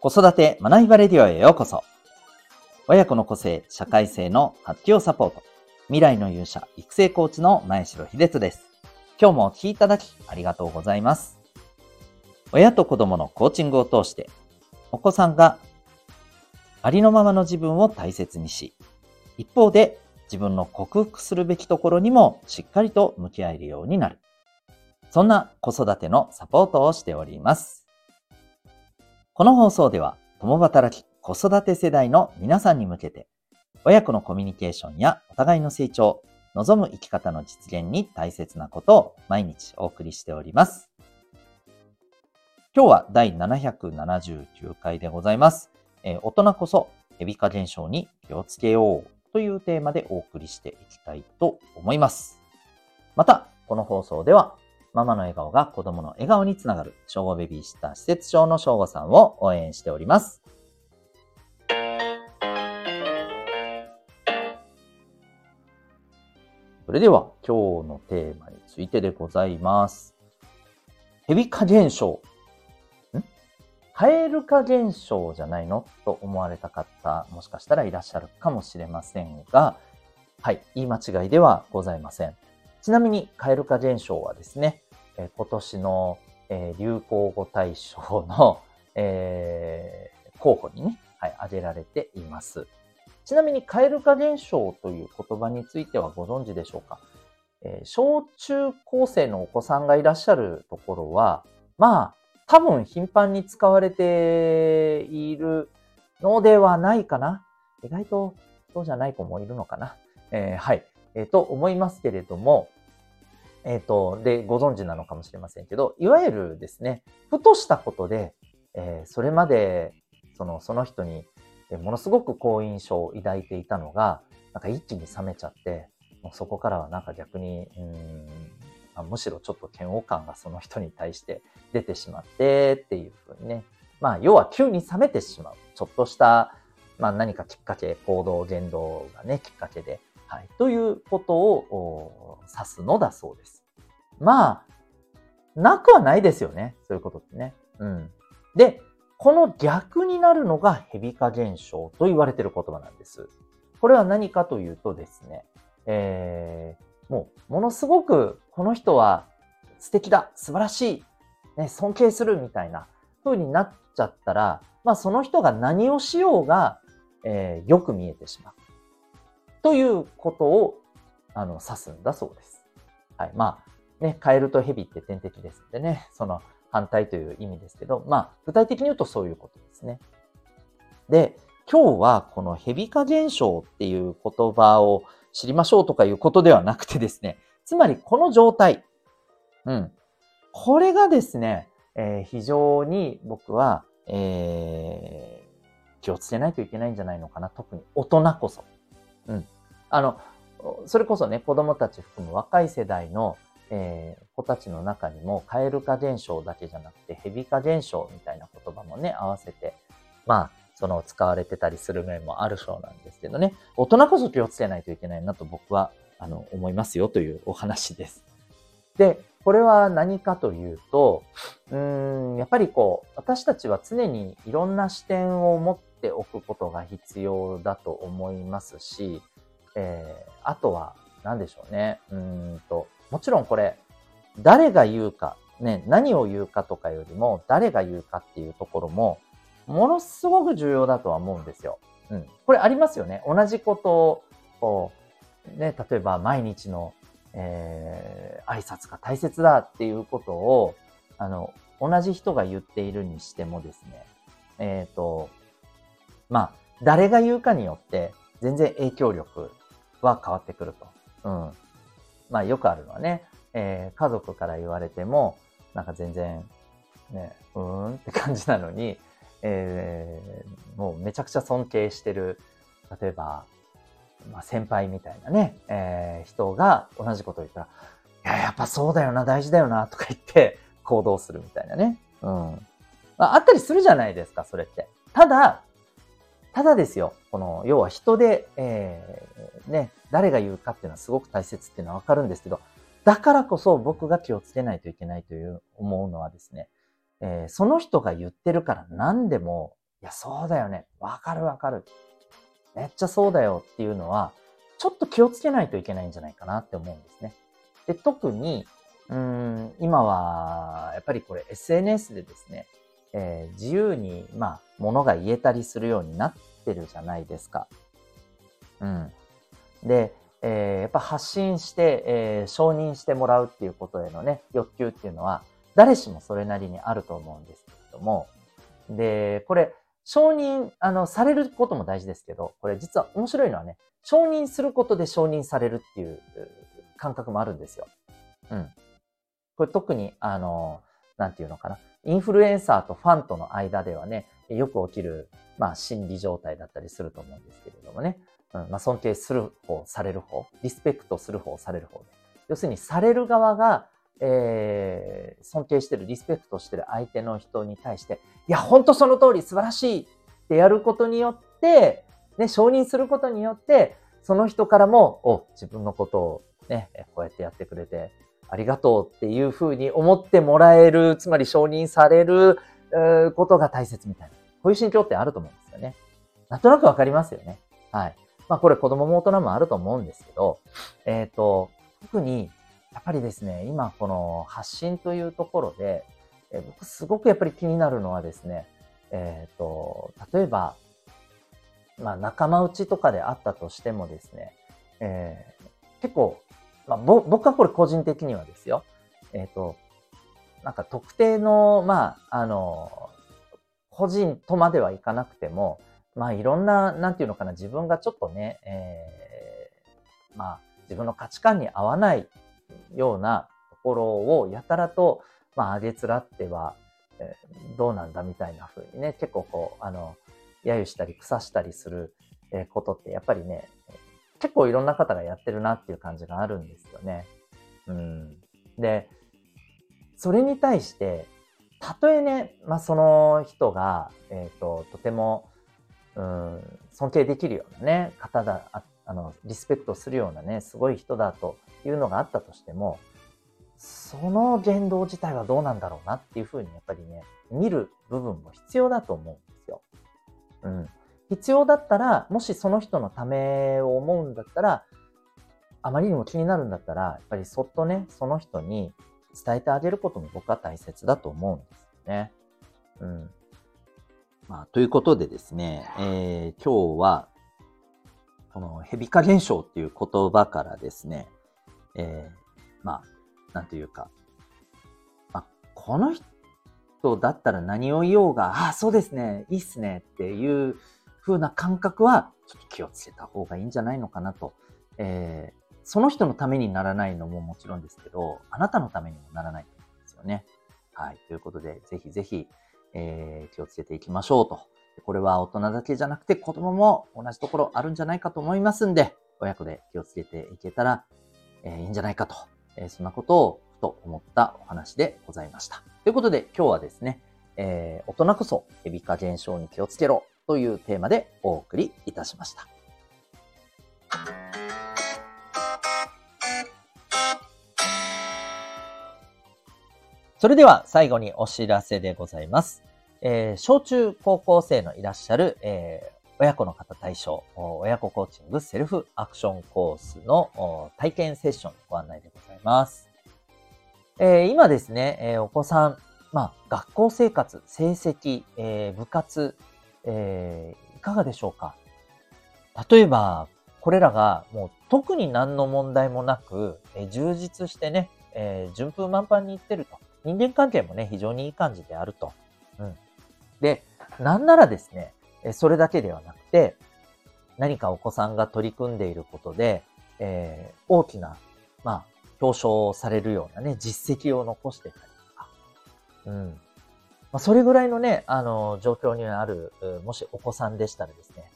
子育て学びバレディオへようこそ。親子の個性、社会性の発揮をサポート。未来の勇者、育成コーチの前城秀人です。今日もお聴きいただきありがとうございます。親と子供のコーチングを通して、お子さんがありのままの自分を大切にし、一方で自分の克服するべきところにもしっかりと向き合えるようになる。そんな子育てのサポートをしております。この放送では、共働き子育て世代の皆さんに向けて、親子のコミュニケーションやお互いの成長、望む生き方の実現に大切なことを毎日お送りしております。今日は第779回でございます。えー、大人こそヘビ化現象に気をつけようというテーマでお送りしていきたいと思います。また、この放送ではママの笑顔が子供の笑顔につながる、小5ベビーシッター施設長の小5さんを応援しております。それでは今日のテーマについてでございます。ヘビ化現象。ん？カエル化現象じゃないの？と思われた方、もしかしたらいらっしゃるかもしれませんが、はい、言い間違いではございません。ちなみに、蛙化現象はですね、え今年の、え流行語大賞の、えー、候補にね、はい、挙げられています。ちなみに、蛙化現象という言葉についてはご存知でしょうか、えー、小中高生のお子さんがいらっしゃるところは、まあ、多分頻繁に使われているのではないかな。意外とそうじゃない子もいるのかな。えー、はい。えー、と思いますけれども、えっ、ー、と、で、ご存知なのかもしれませんけど、いわゆるですね、ふとしたことで、えー、それまで、その、その人に、ものすごく好印象を抱いていたのが、なんか一気に冷めちゃって、もうそこからはなんか逆に、うん、あむしろちょっと嫌悪感がその人に対して出てしまってっていうふうにね。まあ、要は急に冷めてしまう。ちょっとした、まあ何かきっかけ、行動、言動がね、きっかけで、はい、ということを指すのだそうです。まあ、なくはないですよね。そういうことってね。うん。で、この逆になるのがヘビ化現象と言われている言葉なんです。これは何かというとですね、えー、もう、ものすごくこの人は素敵だ、素晴らしい、ね、尊敬するみたいな風になっちゃったら、まあその人が何をしようが、えー、よく見えてしまう。ということを、あの、指すんだそうです。はい。まあ、ね、カエルとヘビって天敵ですんでね、その反対という意味ですけど、まあ、具体的に言うとそういうことですね。で、今日はこのヘビ化現象っていう言葉を知りましょうとかいうことではなくてですね、つまりこの状態、うん。これがですね、えー、非常に僕は、えー、気をつけないといけないんじゃないのかな。特に大人こそ。うん。あの、それこそね、子供たち含む若い世代のえー、子たちの中にも、蛙化現象だけじゃなくて、蛇化現象みたいな言葉もね、合わせて、まあ、その使われてたりする面もあるそうなんですけどね、大人こそ気をつけないといけないなと僕は、あの、思いますよというお話です。で、これは何かというと、うん、やっぱりこう、私たちは常にいろんな視点を持っておくことが必要だと思いますし、えー、あとは、何でしょうね。うんと、もちろんこれ、誰が言うか、ね、何を言うかとかよりも、誰が言うかっていうところも、ものすごく重要だとは思うんですよ。うん。これありますよね。同じことを、こう、ね、例えば毎日の、えー、挨拶が大切だっていうことを、あの、同じ人が言っているにしてもですね、えっ、ー、と、まあ、誰が言うかによって、全然影響力は変わってくると。うん。まあよくあるのはね、えー、家族から言われても、なんか全然、ね、うーんって感じなのに、えー、もうめちゃくちゃ尊敬してる、例えば、まあ、先輩みたいなね、えー、人が同じことを言ったら、いや、やっぱそうだよな、大事だよな、とか言って行動するみたいなね。うん。まあ、あったりするじゃないですか、それって。ただ、ただですよ、この、要は人で、えー、ね、誰が言うかっていうのはすごく大切っていうのはわかるんですけど、だからこそ僕が気をつけないといけないという思うのはですね、えー、その人が言ってるから何でもいや、そうだよね。わかるわかる。めっちゃそうだよっていうのは、ちょっと気をつけないといけないんじゃないかなって思うんですね。で、特に、うん、今は、やっぱりこれ SNS でですね、えー、自由に、まあ、ものが言えたりするようになってるじゃないですか。うん。で、えー、やっぱ発信して、えー、承認してもらうっていうことへのね、欲求っていうのは、誰しもそれなりにあると思うんですけれども、で、これ、承認、あの、されることも大事ですけど、これ実は面白いのはね、承認することで承認されるっていう感覚もあるんですよ。うん。これ特に、あの、なんていうのかな。インフルエンサーとファンとの間ではね、よく起きる、まあ、心理状態だったりすると思うんですけれどもね。うん、まあ、尊敬する方、される方、リスペクトする方、される方。要するに、される側が、えー、尊敬してる、リスペクトしてる相手の人に対して、いや、ほんとその通り素晴らしいってやることによって、ね、承認することによって、その人からも、お、自分のことをね、こうやってやってくれて、ありがとうっていうふうに思ってもらえる、つまり承認されることが大切みたいな。こういう心境ってあると思うんですよね。なんとなくわかりますよね。はい。まあこれ子供も大人もあると思うんですけど、えっ、ー、と、特にやっぱりですね、今この発信というところで、え僕すごくやっぱり気になるのはですね、えっ、ー、と、例えば、まあ仲間内とかであったとしてもですね、えー、結構、まあ、僕はこれ個人的にはですよ、えっ、と、なんか特定の、まあ、あの、個人とまではいかなくても、まあいろんな、なんていうのかな、自分がちょっとね、えー、まあ自分の価値観に合わないようなところをやたらと、まあ、あげつらっては、えー、どうなんだみたいな風にね、結構こう、あの、揶揄したり腐したりすることってやっぱりね、結構いろんな方がやってるなっていう感じがあるんですよね。うん。で、それに対して、たとえね、まあ、その人が、えっ、ー、と、とても、うん、尊敬できるようなね、方だ、あの、リスペクトするようなね、すごい人だというのがあったとしても、その言動自体はどうなんだろうなっていうふうにやっぱりね、見る部分も必要だと思うんですよ。うん。必要だったら、もしその人のためを思うんだったら、あまりにも気になるんだったら、やっぱりそっとね、その人に伝えてあげることも僕は大切だと思うんですよね。うん。まあ、ということでですね、えー、今日は、このヘビ化現象っていう言葉からですね、えー、まあ、なんというか、まあ、この人だったら何を言おうが、ああ、そうですね、いいっすねっていう風な感覚は、ちょっと気をつけた方がいいんじゃないのかなと。えー、その人のためにならないのももちろんですけど、あなたのためにもならないと思うんですよね。はい。ということで、ぜひぜひ、えー、気をつけていきましょうと。これは大人だけじゃなくて子供も同じところあるんじゃないかと思いますんで、親子で気をつけていけたら、えー、いいんじゃないかとえー、そんなことをふと思ったお話でございました。ということで今日はですね、えー、大人こそエビ化現象に気をつけろというテーマでお送りいたしました。それでは最後にお知らせでございます。えー、小中高校生のいらっしゃる、えー、親子の方対象、親子コーチングセルフアクションコースの体験セッションのご案内でございます。えー、今ですね、えー、お子さん、まあ、学校生活、成績、えー、部活、えいかがでしょうか？例えば、これらがもう特に何の問題もなく、え充実してね、え順風満帆にいってると。人間関係もね、非常にいい感じであると。うん。で、なんならですね、それだけではなくて、何かお子さんが取り組んでいることで、えー、大きな、まあ、表彰されるようなね、実績を残してたりとか、うん。まあ、それぐらいのね、あの、状況にある、もしお子さんでしたらですね、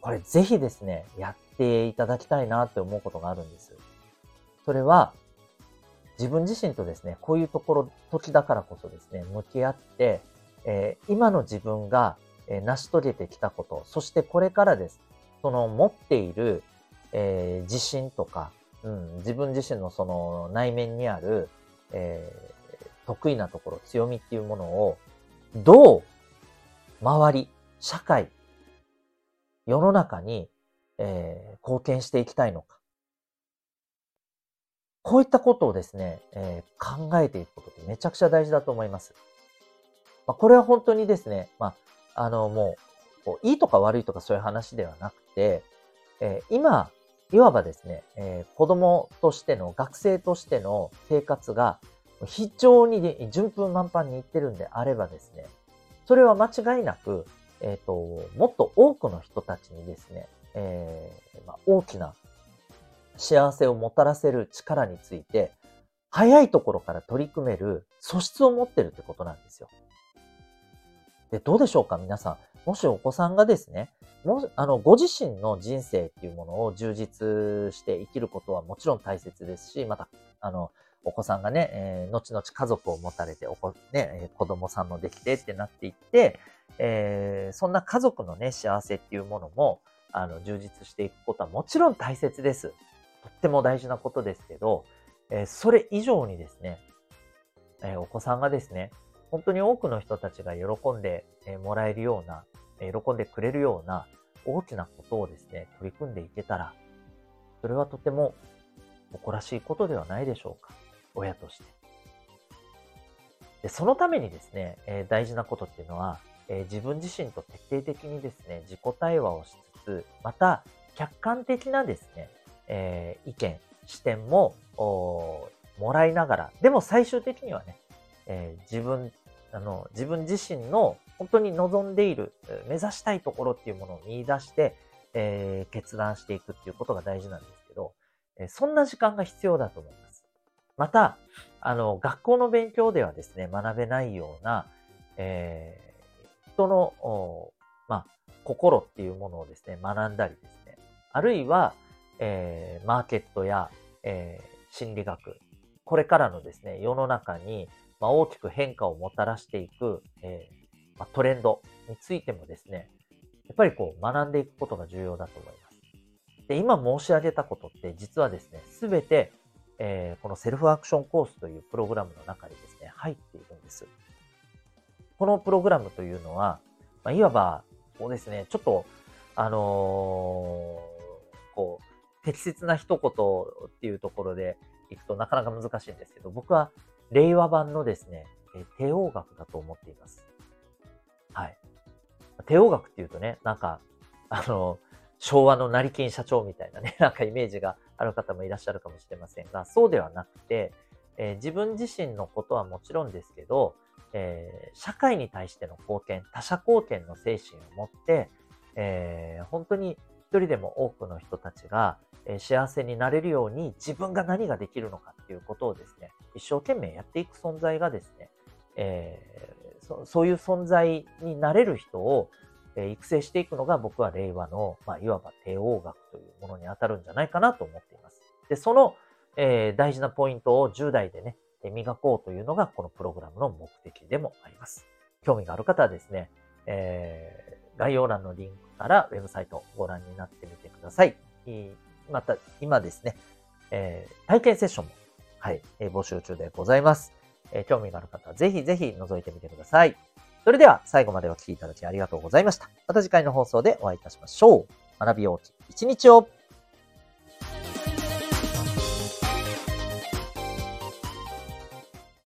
これぜひですね、やっていただきたいなって思うことがあるんです。それは、自分自身とですね、こういうところ、時だからこそですね、向き合って、えー、今の自分がえ成し遂げてきたこと、そしてこれからです。その持っている、えー、自信とか、うん、自分自身のその内面にある、え、得意なところ、強みっていうものを、どう周り、社会、世の中に、え、貢献していきたいのか。こういったことをですね、えー、考えていくことってめちゃくちゃ大事だと思います。まあ、これは本当にですね、まあ、あの、もう、こういいとか悪いとかそういう話ではなくて、えー、今、いわばですね、えー、子供としての、学生としての生活が非常に順風満帆にいってるんであればですね、それは間違いなく、えっ、ー、と、もっと多くの人たちにですね、えー、まあ、大きな幸せをもたらせる力について、早いところから取り組める素質を持ってるってことなんですよ。で、どうでしょうか皆さん。もしお子さんがですね、もあの、ご自身の人生っていうものを充実して生きることはもちろん大切ですし、また、あの、お子さんがね、えー、後々家族を持たれて、おこ、ね、子供さんもできてってなっていって、えー、そんな家族のね、幸せっていうものも、あの、充実していくことはもちろん大切です。とっても大事なことですけど、え、それ以上にですね、え、お子さんがですね、本当に多くの人たちが喜んでもらえるような、喜んでくれるような大きなことをですね、取り組んでいけたら、それはとても誇らしいことではないでしょうか。親として。でそのためにですね、え、大事なことっていうのは、え、自分自身と徹底的にですね、自己対話をしつつ、また客観的なですね、えー、意見、視点ももらいながら、でも最終的にはね、え自分、あの、自分自身の本当に望んでいる、目指したいところっていうものを見出して、え決断していくっていうことが大事なんですけど、えそんな時間が必要だと思います。また、あの、学校の勉強ではですね、学べないような、えー、人の、まあ、心っていうものをですね、学んだりですね、あるいは、えー、マーケットや、えー、心理学、これからのですね、世の中に、まあ、大きく変化をもたらしていく、えーまあ、トレンドについてもですね、やっぱりこう学んでいくことが重要だと思います。で、今申し上げたことって実はですね、すべてえー、このセルフアクションコースというプログラムの中にですね、入っているんです。このプログラムというのは、まあ、いわば、こうですね、ちょっと、あのー、こう、適切な一言っていうところでいくとなかなか難しいんですけど、僕は令和版のですね、え帝王学だと思っています。はい。帝王学っていうとね、なんか、あの、昭和の成金社長みたいなね、なんかイメージがある方もいらっしゃるかもしれませんが、そうではなくて、えー、自分自身のことはもちろんですけど、えー、社会に対しての貢献、他者貢献の精神を持って、えー、本当に人でも多くの人たちが、え幸せになれるように自分が何ができるのかっていうことをですね、一生懸命やっていく存在がですね、えそそういう存在になれる人を、え育成していくのが僕は令和の、まあ、いわば帝王学というものに当たるんじゃないかなと思っています。で、その、えー、大事なポイントを10代でね、磨こうというのがこのプログラムの目的でもあります。興味がある方はですね、えー、概要欄のリンクからウェブサイトをご覧になってみてください。また、今ですね、えー、体験セッションも、はい、えー、募集中でございます。えー、興味がある方はぜひぜひ覗いてみてください。それでは最後までお聴きいただきありがとうございました。また次回の放送でお会いいたしましょう。学び大きい一日を